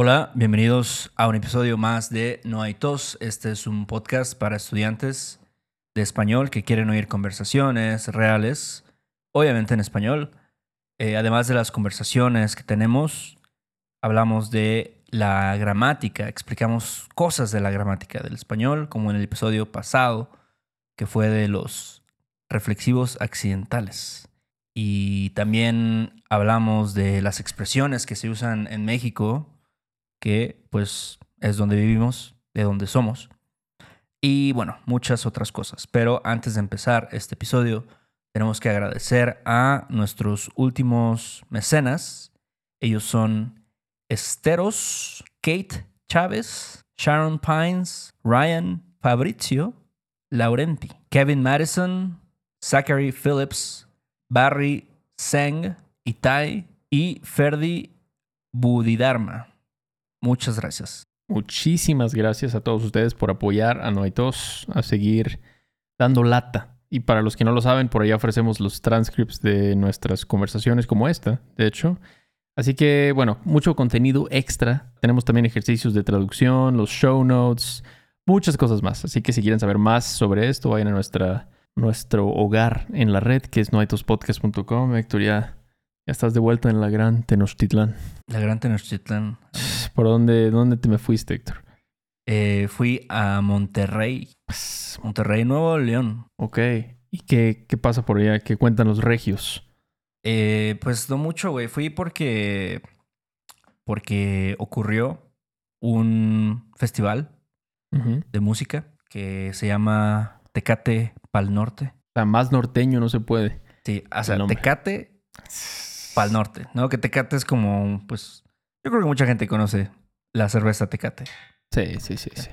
Hola, bienvenidos a un episodio más de No hay tos. Este es un podcast para estudiantes de español que quieren oír conversaciones reales, obviamente en español. Eh, además de las conversaciones que tenemos, hablamos de la gramática, explicamos cosas de la gramática del español, como en el episodio pasado, que fue de los reflexivos accidentales. Y también hablamos de las expresiones que se usan en México que pues es donde vivimos, de donde somos. Y bueno, muchas otras cosas. Pero antes de empezar este episodio, tenemos que agradecer a nuestros últimos mecenas. Ellos son Esteros, Kate Chávez, Sharon Pines, Ryan Fabrizio, Laurenti, Kevin Madison, Zachary Phillips, Barry Seng, Itai y Ferdi Budidarma. Muchas gracias. Muchísimas gracias a todos ustedes por apoyar a Noitos a seguir dando lata. Y para los que no lo saben, por ahí ofrecemos los transcripts de nuestras conversaciones como esta, de hecho. Así que, bueno, mucho contenido extra. Tenemos también ejercicios de traducción, los show notes, muchas cosas más. Así que si quieren saber más sobre esto, vayan a nuestra, nuestro hogar en la red, que es noitospodcast.com. Héctor, ya ya estás de vuelta en la Gran Tenochtitlán. La Gran Tenochtitlán. ¿Por dónde, dónde te me fuiste, Héctor? Eh, fui a Monterrey. Pues, Monterrey, Nuevo León. Ok. ¿Y qué, qué pasa por allá? ¿Qué cuentan los regios? Eh, pues no mucho, güey. Fui porque. Porque ocurrió un festival de música que se llama Tecate Pal Norte. O sea, más norteño no se puede. Sí, o sea, Tecate Pal Norte, ¿no? Que Tecate es como, pues, yo creo que mucha gente conoce la cerveza Tecate. Sí, sí, sí, sí.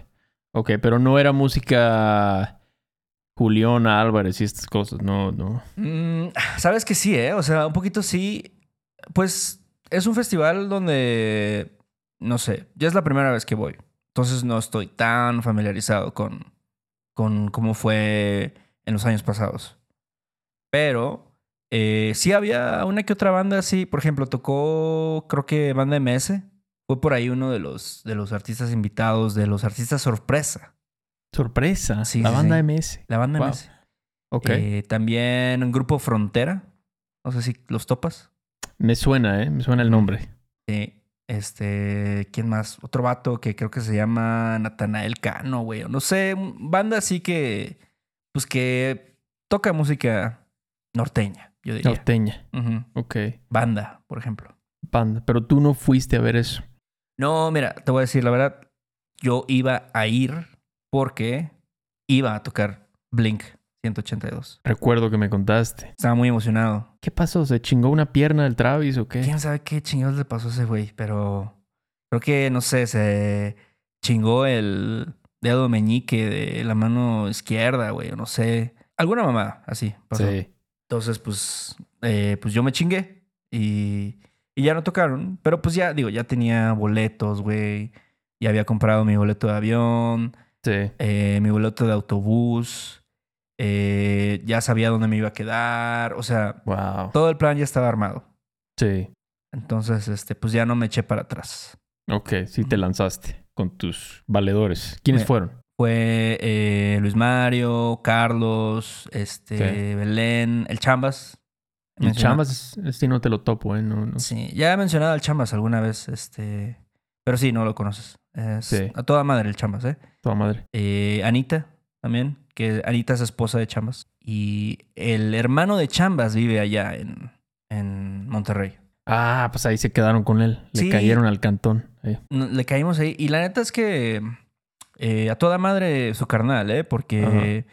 Ok, pero no era música Julián Álvarez y estas cosas, no, no. Mm, Sabes que sí, ¿eh? O sea, un poquito sí. Pues es un festival donde, no sé, ya es la primera vez que voy. Entonces no estoy tan familiarizado con, con cómo fue en los años pasados. Pero eh, sí había una que otra banda así. Por ejemplo, tocó, creo que banda MS. Fue por ahí uno de los, de los artistas invitados, de los artistas sorpresa. Sorpresa. Sí, la banda MS. La banda MS. Ok. Eh, también un grupo Frontera. No sé si los topas. Me suena, ¿eh? Me suena el nombre. Sí. Este, ¿quién más? Otro vato que creo que se llama Natanael Cano, güey. No sé, banda así que, pues que toca música norteña yo diría. Norteña. Ok. Banda, por ejemplo. Banda. Pero tú no fuiste a ver eso. No, mira, te voy a decir la verdad. Yo iba a ir porque iba a tocar Blink 182. Recuerdo que me contaste. Estaba muy emocionado. ¿Qué pasó? ¿Se chingó una pierna del Travis o qué? ¿Quién sabe qué chingados le pasó a ese güey? Pero creo que, no sé, se chingó el dedo meñique de la mano izquierda, güey. No sé. Alguna mamada, así pasó. Sí. Entonces, pues, eh, pues yo me chingué y, y, ya no tocaron. Pero pues ya, digo, ya tenía boletos, güey. Ya había comprado mi boleto de avión. Sí. Eh, mi boleto de autobús. Eh, ya sabía dónde me iba a quedar. O sea, wow. todo el plan ya estaba armado. Sí. Entonces, este, pues ya no me eché para atrás. Ok, sí te lanzaste con tus valedores. ¿Quiénes fueron? Fue eh, Luis Mario, Carlos, este, Belén, el Chambas. El Chambas, este no te lo topo, ¿eh? No, Sí, ya he mencionado al Chambas alguna vez, este. Pero sí, no lo conoces. sí. A toda madre el Chambas, ¿eh? Toda madre. Eh, Anita, también, que Anita es esposa de Chambas. Y el hermano de Chambas vive allá en, en Monterrey. Ah, pues ahí se quedaron con él. Le cayeron al cantón. Le caímos ahí. Y la neta es que eh, a toda madre su carnal, ¿eh? Porque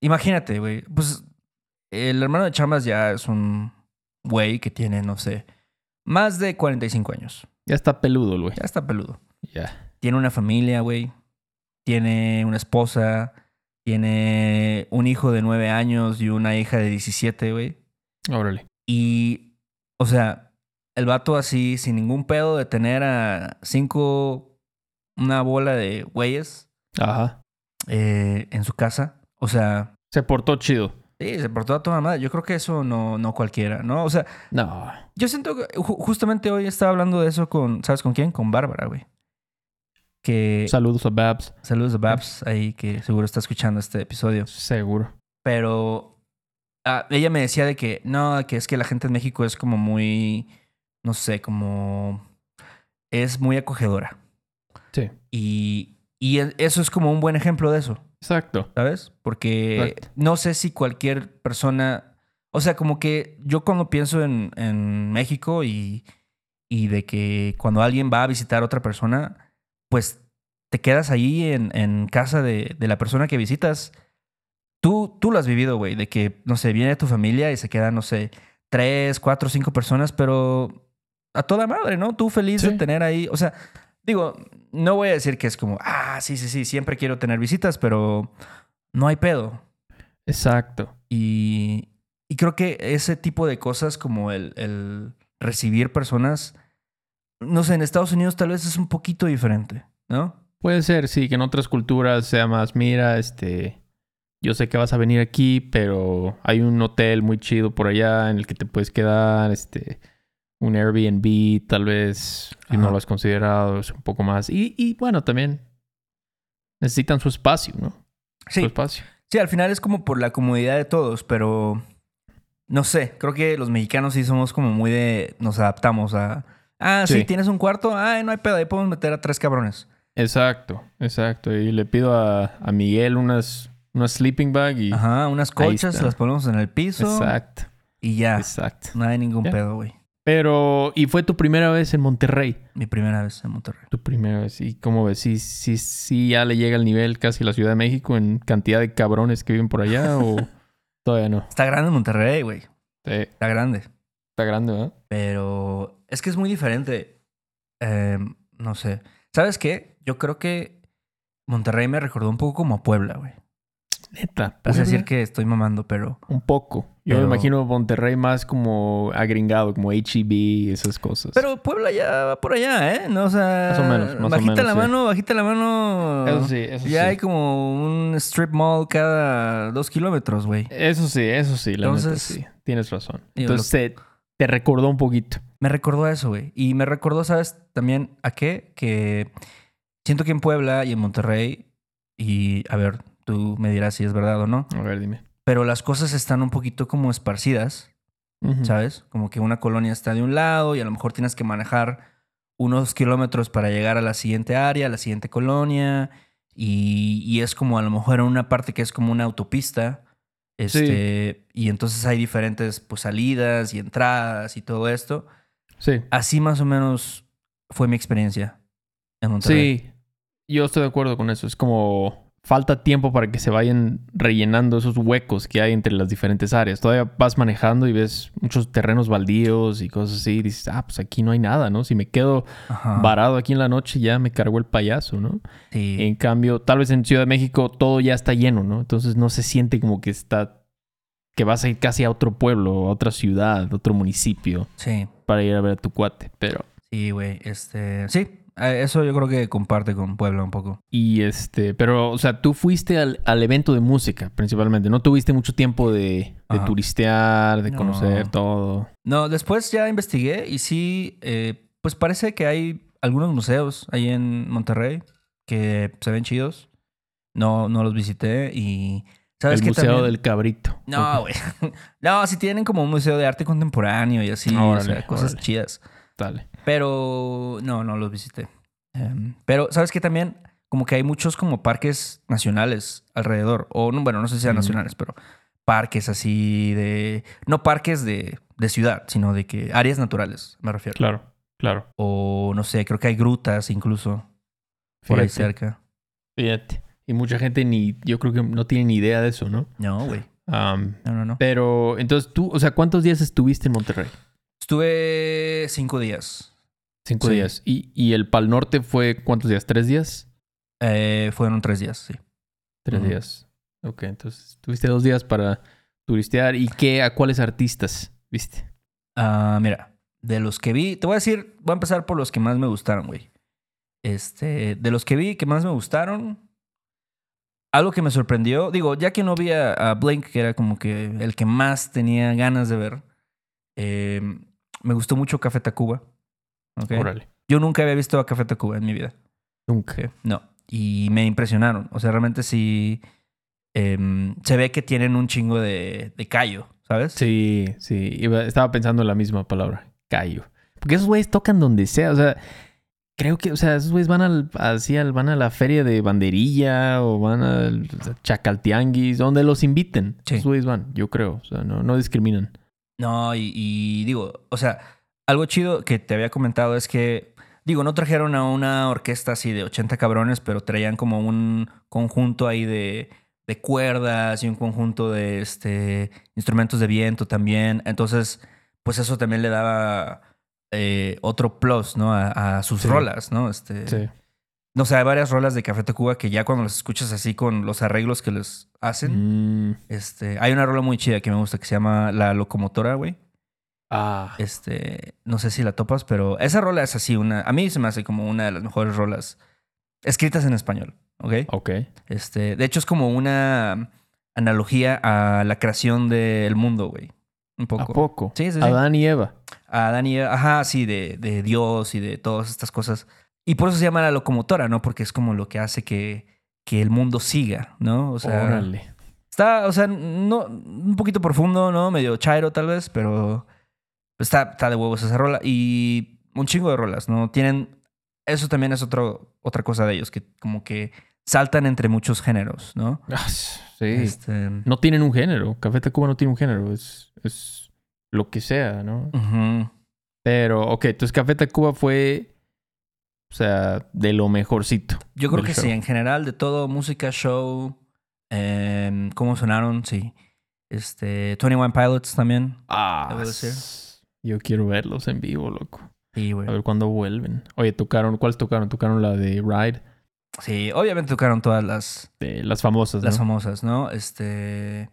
imagínate, güey, pues el hermano de Chambas ya es un güey que tiene, no sé, más de 45 años. Ya está peludo, güey. Ya está peludo. Ya. Tiene una familia, güey. Tiene una esposa. Tiene un hijo de 9 años y una hija de 17, güey. Órale. Y, o sea, el vato así, sin ningún pedo de tener a cinco una bola de güeyes. Ajá. Eh, en su casa. O sea. Se portó chido. Sí, se portó a toda madre. Yo creo que eso no, no cualquiera, ¿no? O sea, No. yo siento que ju- justamente hoy estaba hablando de eso con, ¿sabes con quién? Con Bárbara, güey. Que Saludos a Babs. saludos a Babs ahí que seguro está escuchando este episodio. Seguro. Pero ah, ella me decía de que no, que es que la gente en México es como muy, no sé, como es muy acogedora. Sí. Y, y e- eso es como un buen ejemplo de eso. Exacto. ¿sabes? Porque Exacto. no sé si cualquier persona, o sea, como que yo cuando pienso en, en México y, y de que cuando alguien va a visitar a otra persona, pues te quedas ahí en, en casa de, de la persona que visitas. Tú, tú lo has vivido, güey, de que, no sé, viene tu familia y se quedan, no sé, tres, cuatro, cinco personas, pero a toda madre, ¿no? Tú feliz de Sí. tener ahí, o sea, digo, no voy a decir que es como, ah, sí, sí, sí, siempre quiero tener visitas, pero no hay pedo. Exacto. Y, y creo que ese tipo de cosas como el, el recibir personas, no sé, en Estados Unidos tal vez es un poquito diferente, ¿no? Puede ser, sí, que en otras culturas sea más, mira, este, yo sé que vas a venir aquí, pero hay un hotel muy chido por allá en el que te puedes quedar, este, un Airbnb, tal vez, si no lo has considerado, es un poco más. Y, y bueno, también necesitan su espacio, ¿no? Su Sí, espacio. sí, al final es como por la comodidad de todos, pero no sé, creo que los mexicanos sí somos como muy de, nos adaptamos a, ah, sí, Sí. tienes un cuarto, ah, no hay pedo, ahí podemos meter a tres cabrones. Exacto, exacto. Y le pido a, a Miguel unas, unas sleeping bag y... Ajá, unas colchas, las ponemos en el piso Exacto, y ya, exacto. no hay ningún pedo, güey. Pero, ¿y fue tu primera vez en Monterrey? Mi primera vez en Monterrey. Tu primera vez. ¿Y cómo ves? ¿Sí, sí, sí ya le llega el nivel casi a la Ciudad de México en cantidad de cabrones que viven por allá o todavía no? Está grande Monterrey, güey. Sí, Está grande. está grande, ¿verdad? Pero es que es muy diferente. Eh, no sé. ¿Sabes qué? Yo creo que Monterrey me recordó un poco como a Puebla, güey. Neta. Vas a decir que estoy mamando, pero... Un poco. Yo me imagino Monterrey más como agringado, como HEB, esas cosas. Pero Puebla ya va por allá, ¿eh? No, o sea... Más o menos, más o bajita menos, la sí. mano, bajita la mano... eso sí, eso Ya sí. hay como un strip mall cada dos kilómetros, güey. Eso sí, eso sí, la neta Entonces, sí. Tienes razón. Entonces te, te recordó un poquito. Me recordó a eso, güey. Y me recordó, ¿sabes? También a qué? Que siento que en Puebla y en Monterrey, y a ver, tú me dirás si es verdad o no, A ver, dime. pero las cosas están un poquito como esparcidas. ¿sabes? Como que una colonia está de un lado y a lo mejor tienes que manejar unos kilómetros para llegar a la siguiente área, a la siguiente colonia, y, y es como a lo mejor en una parte que es como una autopista. Este, Y entonces hay diferentes pues, salidas y entradas y todo esto. Sí. Así más o menos fue mi experiencia en Monterrey. Sí, yo estoy de acuerdo con eso. Es como falta tiempo para que se vayan rellenando esos huecos que hay entre las diferentes áreas. Todavía vas manejando y ves muchos terrenos baldíos y cosas así. Y dices, ah, pues aquí no hay nada, ¿no? Si me quedo Ajá. varado aquí en la noche ya me cargó el payaso, ¿no? Sí. En cambio, tal vez en Ciudad de México todo ya está lleno, ¿no? Entonces no se siente como que está... que vas a ir casi a otro pueblo, a otra ciudad, a otro municipio Sí. para ir a ver a tu cuate. Pero... Sí, güey. Este. Sí. Eh, Eso yo creo que comparte con Puebla un poco. Y este, pero, o sea, tú fuiste al, al evento de música principalmente. No tuviste mucho tiempo de, turistear, de No. conocer todo. No, después ya investigué y sí, eh, pues parece que hay algunos museos ahí en Monterrey que se ven chidos. No, no los visité y. ¿Sabes el Museo también? del Cabrito. No, güey. no, sí tienen como un museo de arte contemporáneo y así, o Órale, sea, cosas órale. chidas. Dale. Pero no, no los visité. Em, pero, ¿sabes qué también? Como que hay muchos como parques nacionales alrededor. O, no, bueno, no sé si sean nacionales, pero parques así de... No parques de, de ciudad, sino de que áreas naturales, me refiero. Claro, claro. O, no sé, creo que hay grutas incluso por ahí cerca. Fíjate. Y mucha gente ni, yo creo que no tiene ni idea de eso, ¿no? No, güey. No, no, no. pero, entonces tú, o sea, ¿cuántos días estuviste en Monterrey? Estuve cinco días. Cinco Sí. días. ¿Y, ¿Y el Pal Norte fue cuántos días? ¿Tres días? Eh, fueron tres días, sí. Tres días. Ok, entonces tuviste dos días para turistear. ¿Y qué, a cuáles artistas viste? Ah, mira, de los que vi, te voy a decir, voy a empezar por los que más me gustaron, güey. Este, de los que vi que más me gustaron, algo que me sorprendió, digo, ya que no vi a, a Blink, que era como que el que más tenía ganas de ver, eh, me gustó mucho Café Tacuba. Yo nunca había visto a Café Tacuba en mi vida. Nunca. No. Y me impresionaron. O sea, realmente sí. em, se ve que tienen un chingo de, de callo, ¿sabes? Sí, sí. Iba- estaba pensando en la misma palabra. Callo. Porque esos güeyes tocan donde sea. O sea, creo que, o sea, esos güeyes van al, así al- van a la feria de banderilla o van al Chacaltianguis, donde los inviten. Sí. Esos güeyes van, yo creo. O sea, no, no discriminan. No, y, y digo, o sea, algo chido que te había comentado es que, digo, no trajeron a una orquesta así de 80 cabrones, pero traían como un conjunto ahí de, de cuerdas y un conjunto de este, instrumentos de viento también. Entonces, pues eso también le daba eh, otro plus, ¿no? A, a sus Sí. rolas, ¿no? Este, Sí. No sé, hay varias rolas de Café Tacuba que ya cuando las escuchas así con los arreglos que les hacen, Mm. este, hay una rola muy chida que me gusta que se llama La Locomotora, güey. Ah. Este, no sé si la topas, pero esa rola es así, una, a mí se me hace como una de las mejores rolas escritas en español, ¿ok? Ok. Este, de hecho es como una analogía a la creación del mundo, güey. Un ¿A poco. poco? Sí, sí, sí. Adán y Eva. A Dani, ajá, sí, de, de Dios y de todas estas cosas. Y por eso se llama la locomotora, ¿no? Porque es como lo que hace que, que el mundo siga, ¿no? O sea, Órale. Está, o sea, no, un poquito profundo, ¿no? Medio chairo tal vez, pero está, está de huevos esa rola. Y un chingo de rolas, ¿no? Tienen, eso también es otro, otra cosa de ellos, que como que saltan entre muchos géneros, ¿no? Ah, sí. Este, No tienen un género. Café Tacuba no tiene un género. Es, es lo que sea, ¿no? ujú. Pero, ok, entonces Café Tacuba fue, o sea, de lo mejorcito. Yo creo que show. sí, en general, de todo, música, show, em, cómo sonaron, sí. Este, 21 Pilots también. Ah, Debo decir. Yo quiero verlos en vivo, loco. Sí, güey. A ver cuándo vuelven. Oye, tocaron, ¿cuáles tocaron? Tocaron la de Ride, Sí, obviamente tocaron todas las, de las famosas, Las ¿no? famosas, ¿no? Este.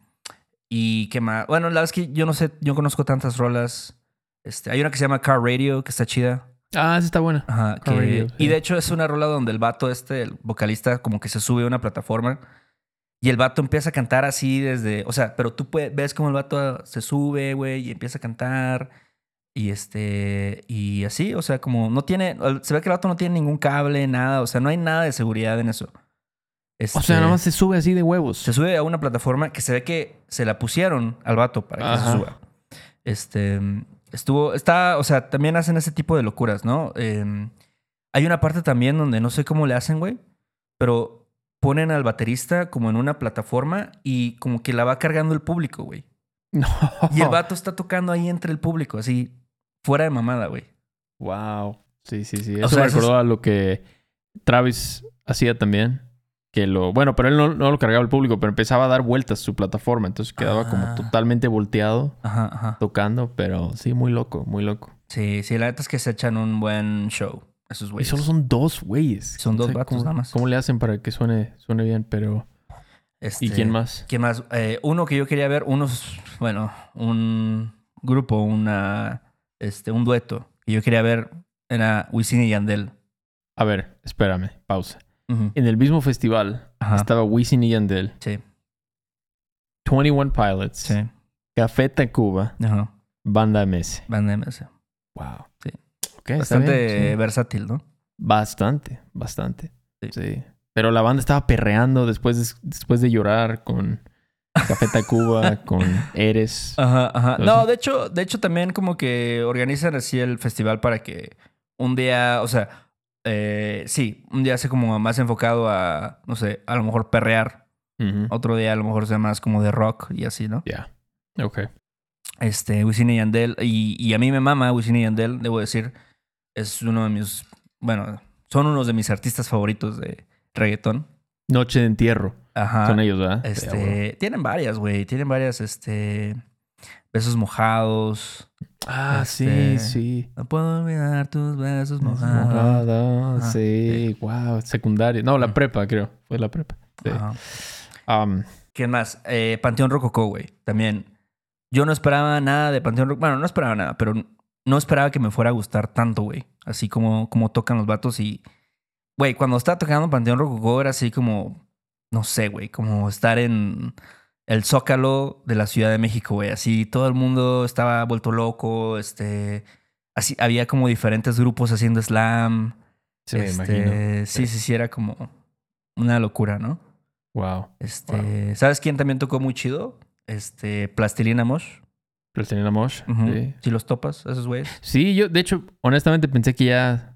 Y qué más. Bueno, la verdad es que yo no sé, yo conozco tantas rolas. Este, hay una que se llama Car Radio, que está chida. Ah, esa está buena. Ajá. Car que- Radio, sí. Y de hecho es una rola donde el vato este, el vocalista, como que se sube a una plataforma. Y el vato empieza a cantar así desde. O sea, pero tú pue- ves como el vato se sube, güey, y empieza a cantar. Y este. Y así, o sea, como no tiene. Se ve que el vato no tiene ningún cable, nada. O sea, no hay nada de seguridad en eso. O sea, Este, nada más se sube así de huevos. se sube a una plataforma que se ve que se la pusieron al vato para que Ajá. se suba. Este estuvo, está, o sea, también hacen ese tipo de locuras, ¿no? Eh, hay una parte también donde no sé cómo le hacen, güey, pero ponen al baterista como en una plataforma y como que la va cargando el público, güey. No. Y el vato está tocando ahí entre el público, así, fuera de mamada, güey. Wow. Sí, sí, sí. O Eso sea, me eso es- recordó a lo que Travis hacía también. Que lo. Bueno, pero él no, no lo cargaba el público, pero empezaba a dar vueltas su plataforma. Entonces quedaba Ah. como totalmente volteado Ajá, ajá. tocando. Pero sí, muy loco, muy loco. Sí, sí, la neta es que se echan un buen show, esos Y güeyes. solo son dos güeyes. Son dos vatos cómo, nada más. ¿Cómo le hacen para que suene, suene bien? Pero. ¿Y Este, quién más? ¿Quién más? Eh, uno que yo quería ver, unos, bueno, un grupo, una, este, un dueto que yo quería ver era Wisin y Yandel. A ver, espérame, pausa. En el mismo festival Ajá. estaba Wisin y Yandel, Sí, 21 Pilots, sí. Café Tacuba, Ajá. Banda MS. Banda MS. Wow. Sí. Está Bastante bien, sí. versátil, ¿no? Bastante, bastante. Sí. Sí. Pero la banda estaba perreando después de, después de llorar con Café Tacuba, con Eres. Ajá, ajá. No, de hecho, de hecho también como que organizan así el festival para que un día, o sea, eh, sí, un día sea como más enfocado a, no sé, a lo mejor perrear. Otro día a lo mejor sea más como de rock y así, ¿no? Ya. Ok. Este, Wisin y Yandel. Y, y a mí me mama Wisin y Yandel, debo decir. Es uno de mis. Bueno, son unos de mis artistas favoritos de reggaetón. Noche de entierro. Ajá. Son ellos, ¿verdad? Este, Sí, bueno. tienen varias, güey. Tienen varias, este. Besos mojados. Ah, este, sí, sí. No puedo olvidar tus besos mojados. Ajá, sí. Wow. Secundaria. No, la prepa, creo. Fue la prepa. Sí. Ajá. Um, ¿Quién más? Eh, Panteón Rococó, güey. También. Yo no esperaba nada de Panteón Rococó. Bueno, no esperaba nada, pero no esperaba que me fuera a gustar tanto, güey. Así como, como tocan los vatos y... Güey, cuando estaba tocando Panteón Rococó era así como... no sé, güey, como estar en el Zócalo de la Ciudad de México, güey. Así todo el mundo estaba vuelto loco, este, así había como diferentes grupos haciendo slam. Sí, me Este, imagino. Sí, sí, sí, era como una locura, ¿no? Wow. Este, ¿sabes quién también tocó muy chido? Este, Plastilina Mosh. Plastilina Mosh. Ujú. sí. Si los topas, esos güeyes. Sí, yo, de hecho, honestamente pensé que ya,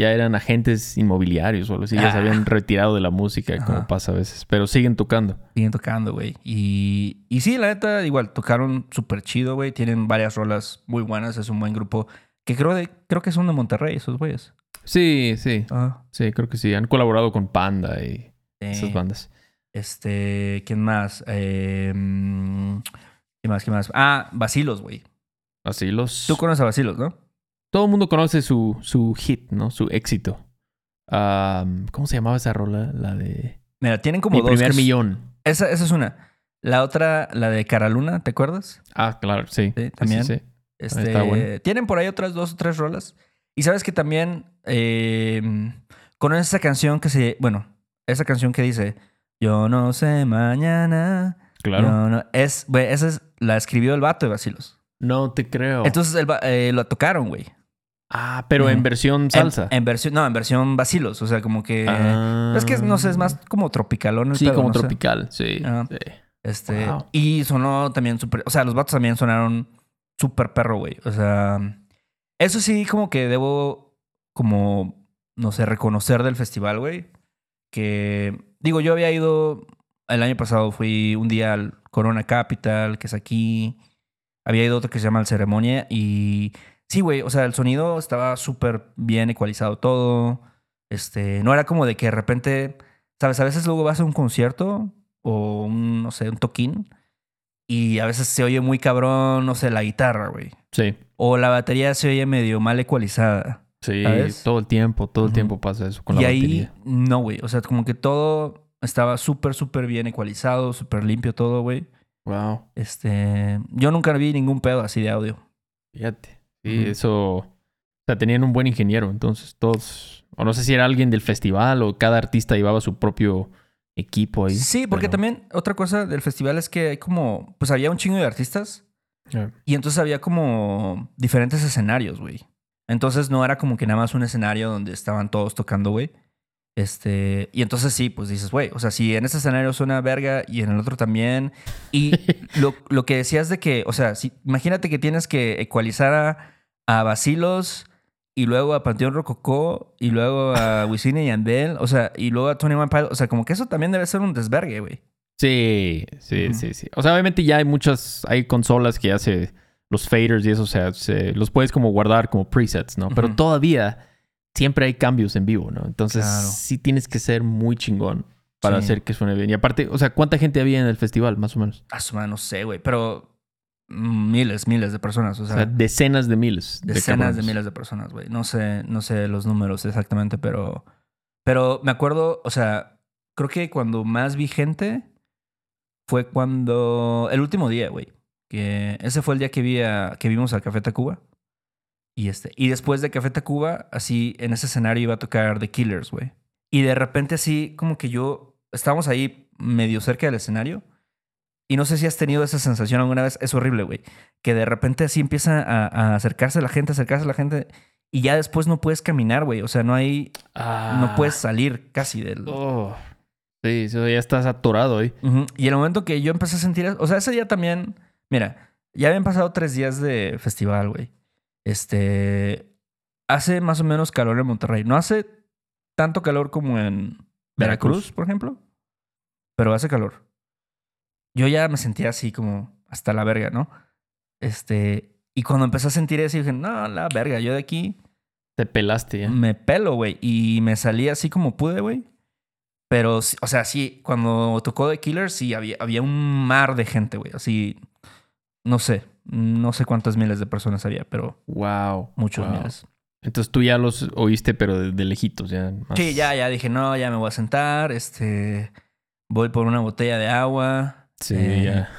ya eran agentes inmobiliarios o algo así. Ya se Ah. habían retirado de la música, como pasa a veces. Pero siguen tocando. Siguen tocando, güey. Y, y sí, la neta, igual, tocaron súper chido, güey. Tienen varias rolas muy buenas. Es un buen grupo. Que creo, de, creo que son de Monterrey, esos güeyes. Sí, sí. Ah. Sí, creo que sí. Han colaborado con Panda y esas bandas. Este, ¿quién más? Eh, mm, ¿Qué más? ¿Qué más? Ah, Basilos, güey. Así los... Tú conoces a Basilos, ¿no? Todo el mundo conoce su, su hit, ¿no? Su éxito. Am, ¿Cómo se llamaba esa rola? La de... Mira, tienen como Mi dos. primer es- millón. Esa, esa es una. La otra, la de Caraluna, ¿te acuerdas? Ah, claro, sí. También. sí, sí. Este, Está bueno. Tienen por ahí otras dos o tres rolas. Y sabes que también eh, conoces esa canción que se. Bueno, esa canción que dice Yo no sé mañana. Claro. yo no-". es, güey, esa es, la escribió el vato de Basilos. No te creo. Entonces el eh, lo tocaron, güey. Ah, pero en versión salsa. En, en versión, no, en versión Basilos. O sea, como que. Ah. Es que no sé, es más como tropicalón el Sí, pedo, como no sé. tropical, sí. Ah. sí. Este, Wow. y sonó también súper, o sea, los vatos también sonaron súper perro, güey. O sea, eso sí como que debo como, no sé, reconocer del festival, güey. Que, digo, yo había ido, el año pasado fui un día al Corona Capital, que es aquí. Había ido otro que se llama el Ceremonia y sí, güey, o sea, el sonido estaba súper bien ecualizado todo. Este, no era como de que de repente, sabes, a veces luego vas a un concierto o un, no sé, un toquín y a veces se oye muy cabrón, no sé, la guitarra, güey. Sí, O la batería se oye medio mal ecualizada. sí, ¿Sabes? todo el tiempo, todo el tiempo pasa eso con y la ahí, batería. no, güey. O sea, como que todo estaba súper, súper bien ecualizado, súper limpio todo, güey. Wow, Este, yo nunca vi ningún pedo así de audio. fíjate. Sí, eso. O sea, tenían un buen ingeniero, entonces todos. O no sé si era alguien del festival o cada artista llevaba su propio equipo ahí. Sí, porque pero- también otra cosa del festival es que hay como, pues había un chingo de artistas y entonces había como diferentes escenarios, güey. Entonces no era como que nada más un escenario donde estaban todos tocando, güey. Este, y entonces sí, pues dices, güey, o sea, si en este escenario suena verga y en el otro también. Y lo, lo que decías de que, o sea, si, imagínate que tienes que ecualizar a, a Basilos y luego a Panteón Rococó y luego a Wisin y Yandel, o sea, y luego a Tony One Pilot, o sea, como que eso también debe ser un desvergue, güey. Sí, sí, sí, sí. O sea, obviamente ya hay muchas, hay consolas que ya se, los faders y eso, o sea, se- los puedes como guardar como presets, ¿no? Pero todavía siempre hay cambios en vivo, ¿no? Entonces Claro. sí tienes que ser muy chingón para Sí. hacer que suene bien. Y aparte, o sea, ¿cuánta gente había en el festival, más o menos? A su madre, no sé, güey, pero miles, miles de personas, o O sea, decenas de miles. decenas de, miles de personas, güey. No sé, no sé los números exactamente, pero, pero me acuerdo, o sea, creo que cuando más vi gente fue cuando el último día, güey, que ese fue el día que vi a- que vimos al Café Tacuba. Y este, y después de Café Tacuba, así en ese escenario iba a tocar The Killers, güey. Y de repente así como que yo estábamos ahí medio cerca del escenario. Y no sé si has tenido esa sensación alguna vez. Es horrible, güey. Que de repente así empieza a, a acercarse la gente, acercarse la gente. Y ya después no puedes caminar, güey. O sea, no hay. Ah. No puedes salir casi del. Oh. Sí, ya estás atorado ahí. Y el momento que yo empecé a sentir. O sea, ese día también. Mira, ya habían pasado tres días de festival, güey. Este. Hace más o menos calor en Monterrey. No hace tanto calor como en Veracruz, Veracruz. por ejemplo. Pero hace calor. Yo ya me sentía así como hasta la verga, ¿no? Este. Y cuando empecé a sentir eso, dije, no, la verga, yo de aquí Te pelaste ya. me pelo, güey. Y me salí así como pude, güey. Pero, o sea, sí, cuando tocó The Killers, sí, había, había un mar de gente, güey. Así, no sé, no sé cuántas miles de personas había, pero Wow. muchos wow. miles. Entonces tú ya los oíste, pero de, de lejitos, ya. más- Sí, ya, ya dije, no, ya me voy a sentar, este, voy por una botella de agua. Sí, Eh, ya.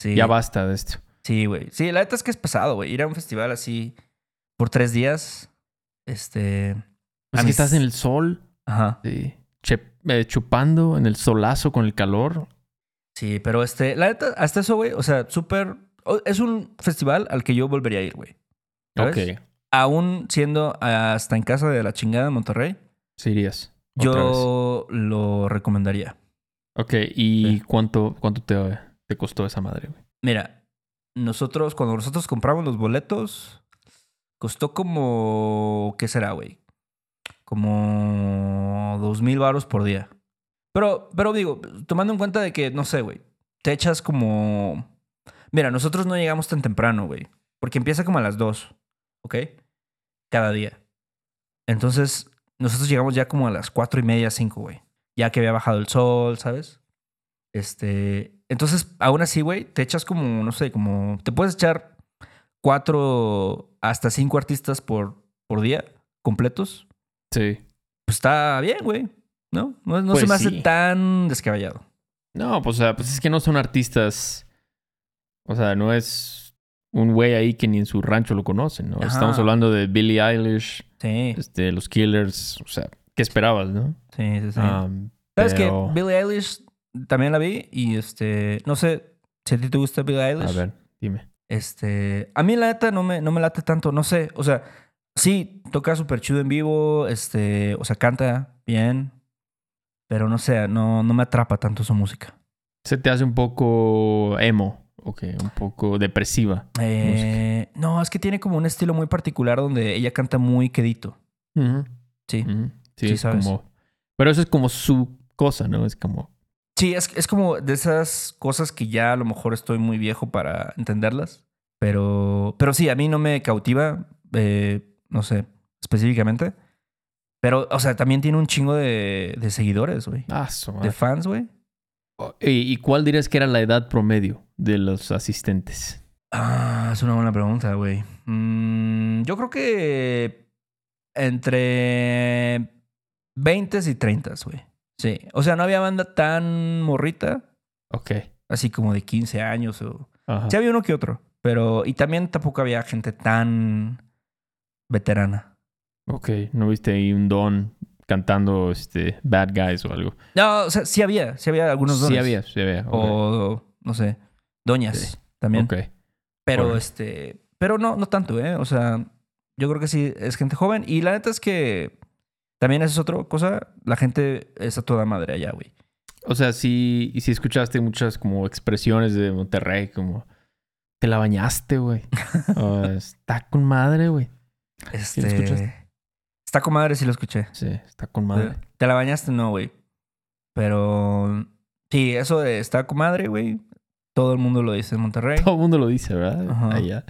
Sí, Ya basta de esto. Sí, güey. Sí, la neta es que es pesado, güey. Ir a un festival así por tres días, este... Es a que mis- estás en el sol. Ajá. Sí. Che, eh, chupando en el solazo con el calor. Sí, pero este, la neta, hasta eso, güey, o sea, súper. Es un festival al que yo volvería a ir, güey. Ok. Aún siendo hasta en casa de la chingada en Monterrey, Sí irías. vez. yo lo recomendaría. Ok, ¿y Sí. cuánto, cuánto te, te costó esa madre, güey? Mira, nosotros, cuando nosotros compramos los boletos, costó como. ¿Qué será, güey? Como dos mil baros por día. Pero, pero digo, tomando en cuenta de que, no sé, güey, te echas como. Mira, nosotros no llegamos tan temprano, güey. Porque empieza como a las dos, ¿ok? Cada día. Entonces, nosotros llegamos ya como a las cuatro y media, cinco, güey. Ya que había bajado el sol, ¿sabes? Este. Entonces, aún así, güey, te echas como, no sé, como. Te puedes echar cuatro hasta cinco artistas por, por día completos. Sí. Pues está bien, güey. ¿No? No, no Pues se me hace sí. tan descabellado. No, pues, o sea, pues es que no son artistas. O sea, no es un güey ahí que ni en su rancho lo conocen, ¿no? Ajá. Estamos hablando de Billie Eilish, Sí, este, los Killers. O sea, ¿qué esperabas, no? sí, sí. sí. Um, ¿Sabes pero- que Billie Eilish también la vi y este. No sé si a ti te gusta Billie Eilish. A ver, dime. Este, a mí la neta no me, no me late tanto, no sé, o sea, sí, toca súper chido en vivo, este, o sea, canta bien, pero no sé, no, no me atrapa tanto su música. Se te hace un poco emo, ok, un poco depresiva. Eh, no, es que tiene como un estilo muy particular donde ella canta muy quedito, sí. Sí, Sí, es sabes. como. Pero eso es como su cosa, ¿no? Es como. Sí, es, es como de esas cosas que ya a lo mejor estoy muy viejo para entenderlas, pero, pero sí, a mí no me cautiva, eh, no sé, específicamente. Pero, o sea, también tiene un chingo de, de seguidores, güey. Ah, su De fans, güey. ¿Y, y cuál dirías que era la edad promedio de los asistentes? Ah, es una buena pregunta, güey. Mm, yo creo que entre 20 y 30, güey. Sí. O sea, no había banda tan morrita, Ok. así como de 15 años o... Ajá. Sí había uno que otro, pero... Y también tampoco había gente tan veterana. Ok. ¿No viste ahí un don cantando este Bad Guys o algo? No, o sea, sí había, sí había algunos dones. Sí había, sí había. O, no sé, doñas Sí. también. Ok. Pero este, pero no, no tanto, ¿eh? O sea, yo creo que sí es gente joven. Y la neta es que también esa es otra cosa. La gente es a toda madre allá, güey. O sea, sí, y si escuchaste muchas como expresiones de Monterrey, como te la bañaste, güey. Está con madre, güey. Este, escuchaste? Está con madre si lo escuché. Sí, está con madre. ¿Te la bañaste? No, güey. Pero sí, eso de está con madre, güey. Todo el mundo lo dice en Monterrey. Todo el mundo lo dice, ¿verdad? Ajá. Allá.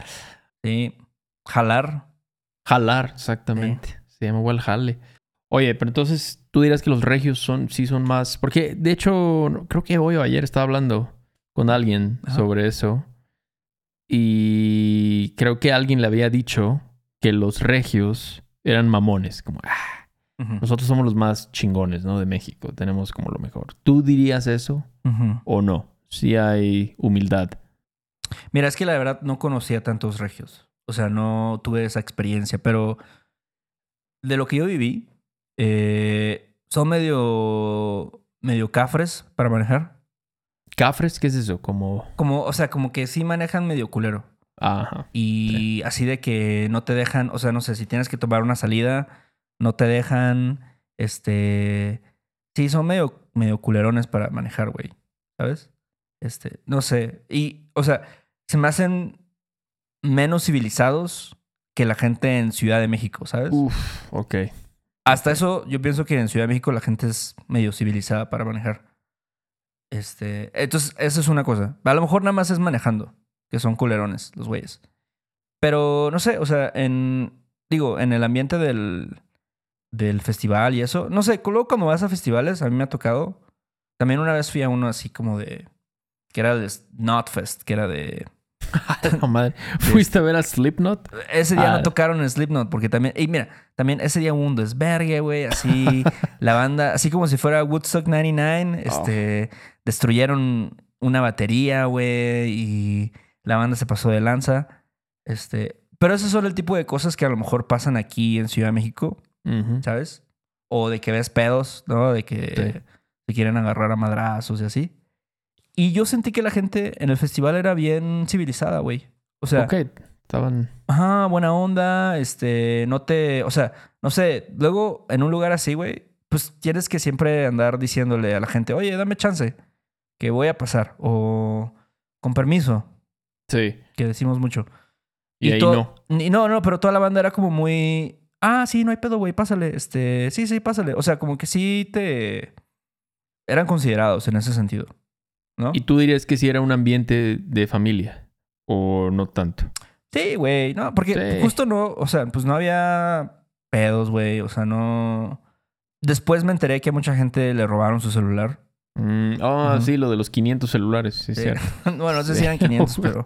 Sí. Jalar. Jalar, exactamente. Se llama igual jale. Oye, pero entonces tú dirás que los regios son, sí son más. Porque de hecho, creo que hoy o ayer estaba hablando con alguien Ajá. sobre eso. Y creo que alguien le había dicho que los regios eran mamones. Como, ah, nosotros somos los más chingones, ¿no? De México. Tenemos como lo mejor. ¿Tú dirías eso o no? Si hay humildad. Mira, es que la verdad no conocía tantos regios. O sea, no tuve esa experiencia, pero de lo que yo viví, eh, son medio, medio cafres para manejar. ¿Cafres? ¿Qué es eso? Como. Como, o sea, como que sí manejan medio culero. Ajá. Y así de que no te dejan, o sea, no sé, si tienes que tomar una salida, no te dejan, este... Sí, son medio, medio culerones para manejar, güey. ¿Sabes? Este, no sé. Y, o sea, se me hacen menos civilizados que la gente en Ciudad de México, ¿sabes? Uf, ok. Hasta eso, yo pienso que en Ciudad de México la gente es medio civilizada para manejar. Este, entonces, esa es una cosa. A lo mejor nada más es manejando, que son culerones los güeyes. Pero no sé, o sea, en digo, en el ambiente del del festival y eso, no sé, luego cuando vas a festivales, a mí me ha tocado. También una vez fui a uno así como de que era de Notfest, que era de No, madre. ¿Fuiste a ver a Slipknot? ese día Ah. no tocaron en Slipknot porque también, y mira, también ese día hubo un desvergue, güey, así la banda, así como si fuera Woodstock 99, este, destruyeron una batería, güey, y la banda se pasó de lanza, este, pero esos son el tipo de cosas que a lo mejor pasan aquí en Ciudad de México. ¿sabes? o de que ves pedos, ¿no? De que Sí. se quieren agarrar a madrazos y así. Y yo sentí que la gente en el festival era bien civilizada, güey. O sea, ok, estaban... ajá, buena onda, este, no te, o sea, no sé, luego en un lugar así, güey, pues tienes que siempre andar diciéndole a la gente, oye, dame chance, que voy a pasar, o con permiso, Sí. que decimos mucho. Y, ahí no. Y no, no, pero toda la banda era como muy. Ah, sí, no hay pedo, güey, pásale. Este, sí, sí, pásale. O sea, como que sí te. Eran considerados en ese sentido. ¿No? ¿Y tú dirías que si era un ambiente de familia? ¿O no tanto? Sí, güey. No, porque Sí. justo no. O sea, pues no había pedos, güey. O sea, no. Después me enteré que a mucha gente le robaron su celular. Mm, ah, Ujú. sí, lo de los 500 celulares. Sí, Sí. cierto. bueno, no sé si eran 500, pero.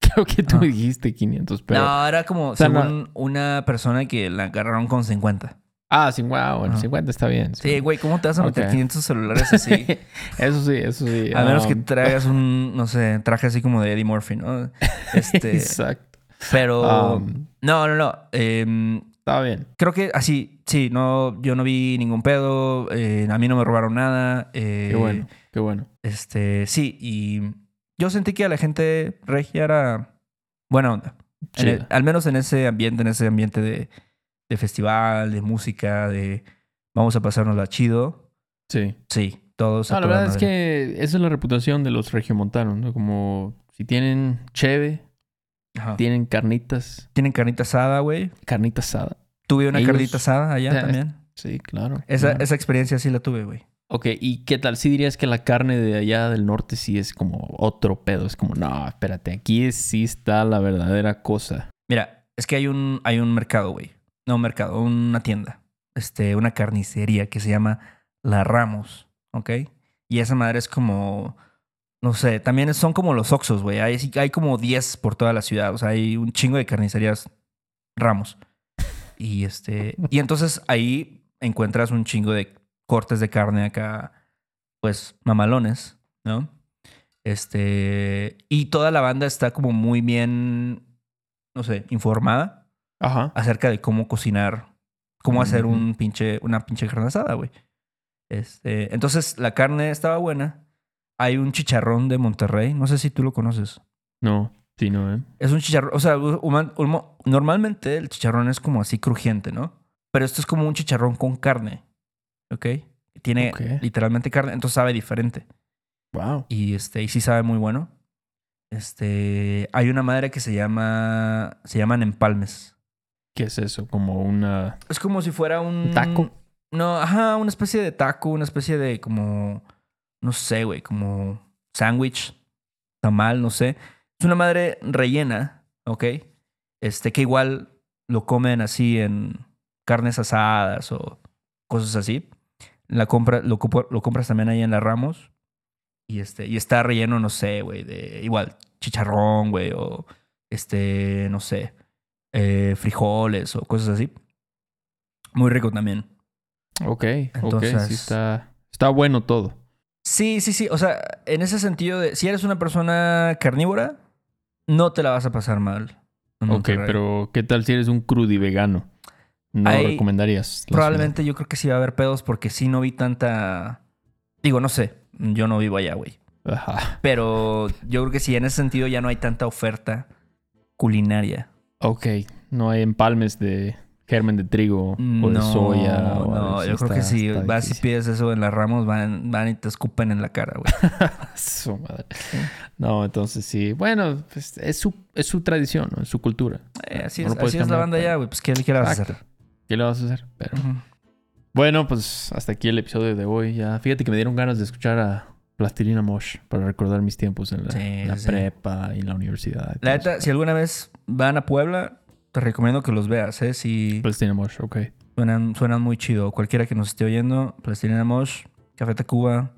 Creo que tú Ah. dijiste 500, pero... No, era como sea, no- según una persona que la agarraron con 50. Ah, 50, bueno, Ajá. 50 está bien. Sí, güey, ¿cómo te vas a meter Ok. 500 celulares así? eso sí, eso sí. A menos que um, traigas un, no sé, traje así como de Eddie Murphy, ¿no? Este, Exacto. pero... Um, no, no, no. em, está bien. creo que así, sí, no, yo no vi ningún pedo. eh, a mí no me robaron nada. eh, Qué bueno, qué bueno. Este, sí, y yo sentí que a la gente regia era buena onda. En el- Chido. al menos en ese ambiente, en ese ambiente de, de festival, de música, de vamos a pasárnosla chido. Sí. Sí, todos. a No, la verdad es que esa es la reputación de los regiomontanos, ¿no? Como si tienen cheve, Ajá. tienen carnitas, Tienen carnita asada, güey. carnita asada. Tuve una Ellos- carnita asada allá o sea, también. Sí, claro. Esa, claro. esa experiencia sí la tuve, güey. Ok, ¿y qué tal? ¿Sí dirías que la carne de allá del norte sí es como otro pedo? Es como, no, espérate, aquí es- sí está la verdadera cosa. Mira, es que hay un, hay un mercado, güey. No un mercado, una tienda. Este, una carnicería que se llama La Ramos, ¿ok? Y esa madre es como, no sé, también son como los Oxos, güey. Hay, hay como 10 por toda la ciudad. O sea, hay un chingo de carnicerías Ramos. Y este, y entonces ahí encuentras un chingo de cortes de carne acá, pues mamalones, ¿no? Este, y toda la banda está como muy bien, no sé, informada Ajá. acerca de cómo cocinar, cómo hacer Ujú. un pinche, una pinche carne asada, güey. Este, entonces la carne estaba buena. Hay un chicharrón de Monterrey, no sé si tú lo conoces. No, sí, no, ¿eh? Es un chicharrón, o sea, human- humo- normalmente el chicharrón es como así crujiente, ¿no? Pero esto es como un chicharrón con carne, ¿ok? Tiene literalmente carne, entonces sabe diferente. Wow. Y este, y sí sabe muy bueno. Este, hay una madre que se llama, se llaman empalmes. ¿Qué es eso? Como una... Es como si fuera un... ¿Taco? No, ajá, una especie de taco, una especie de como, no sé, güey, como sándwich, tamal, no sé. Es una madre rellena, ¿ok? Este, que igual lo comen así en carnes asadas o cosas así. La compra, lo, lo compras también ahí en la Ramos. Y este, y está relleno, no sé, güey, de igual chicharrón, güey, o este, no sé, eh, frijoles o cosas así. Muy rico también. Ok, ok, Entonces- sí está... Está bueno todo. Sí, sí, sí. O sea, en ese sentido de si eres una persona carnívora, no te la vas a pasar mal. Ok, pero ¿qué tal si eres un crudivegano? No Hay- recomendarías. Probablemente yo creo que sí va a haber pedos porque sí no vi tanta. Digo, no sé. Yo no vivo allá, güey. Ajá. Pero yo creo que sí, en ese sentido ya no hay tanta oferta culinaria. Ok, no hay empalmes de germen de trigo o de soya. o no, yo creo que si vas y pides eso en las ramos, van, van y te escupen en la cara, güey. Su madre. No, entonces sí. Bueno, pues, es, su, es su tradición, ¿no? es su cultura. Eh, así No es, así es la banda allá, güey. Pues, ¿qué, qué le vas a hacer? ¿Qué le vas a hacer? Pero... Bueno, pues hasta aquí el episodio de hoy. Ya, fíjate que me dieron ganas de escuchar a Plastilina Mosh para recordar mis tiempos en la, Sí, la sí. prepa y la universidad. y La neta, si alguna vez van a Puebla, te recomiendo que los veas, ¿eh? Si. Plastilina Mosh, ok. suenan, suenan muy chido. Cualquiera que nos esté oyendo, Plastilina Mosh, Café Tacuba,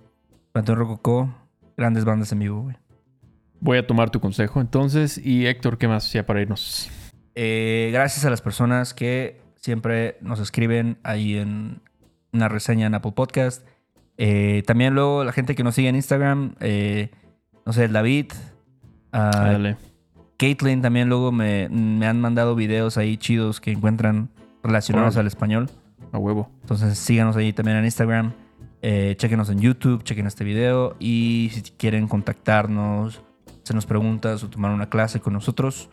Panteón Rococó, grandes bandas en vivo, güey. Voy a tomar tu consejo entonces. Y Héctor, ¿qué más ya para irnos? Eh, gracias a las personas que siempre nos escriben ahí en una reseña en Apple Podcast. Eh, también luego la gente que nos sigue en Instagram, eh, no sé, David, ah, Dale. Caitlin también luego me, me han mandado videos ahí chidos que encuentran relacionados al español. a huevo. Entonces síganos ahí también en Instagram. Eh, chequenos en YouTube, chequen este video. Y si quieren contactarnos, hacernos preguntas o tomar una clase con nosotros,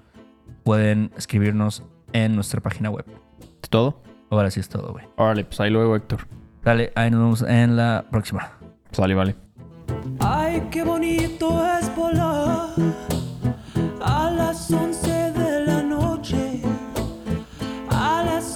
pueden escribirnos en nuestra página web. ¿Es todo? Ahora sí es todo, güey. Órale, pues ahí luego, Héctor. Dale, ahí nos vemos en la próxima. Sale, vale. Ay, qué bonito es volar las 11 de la noche. A las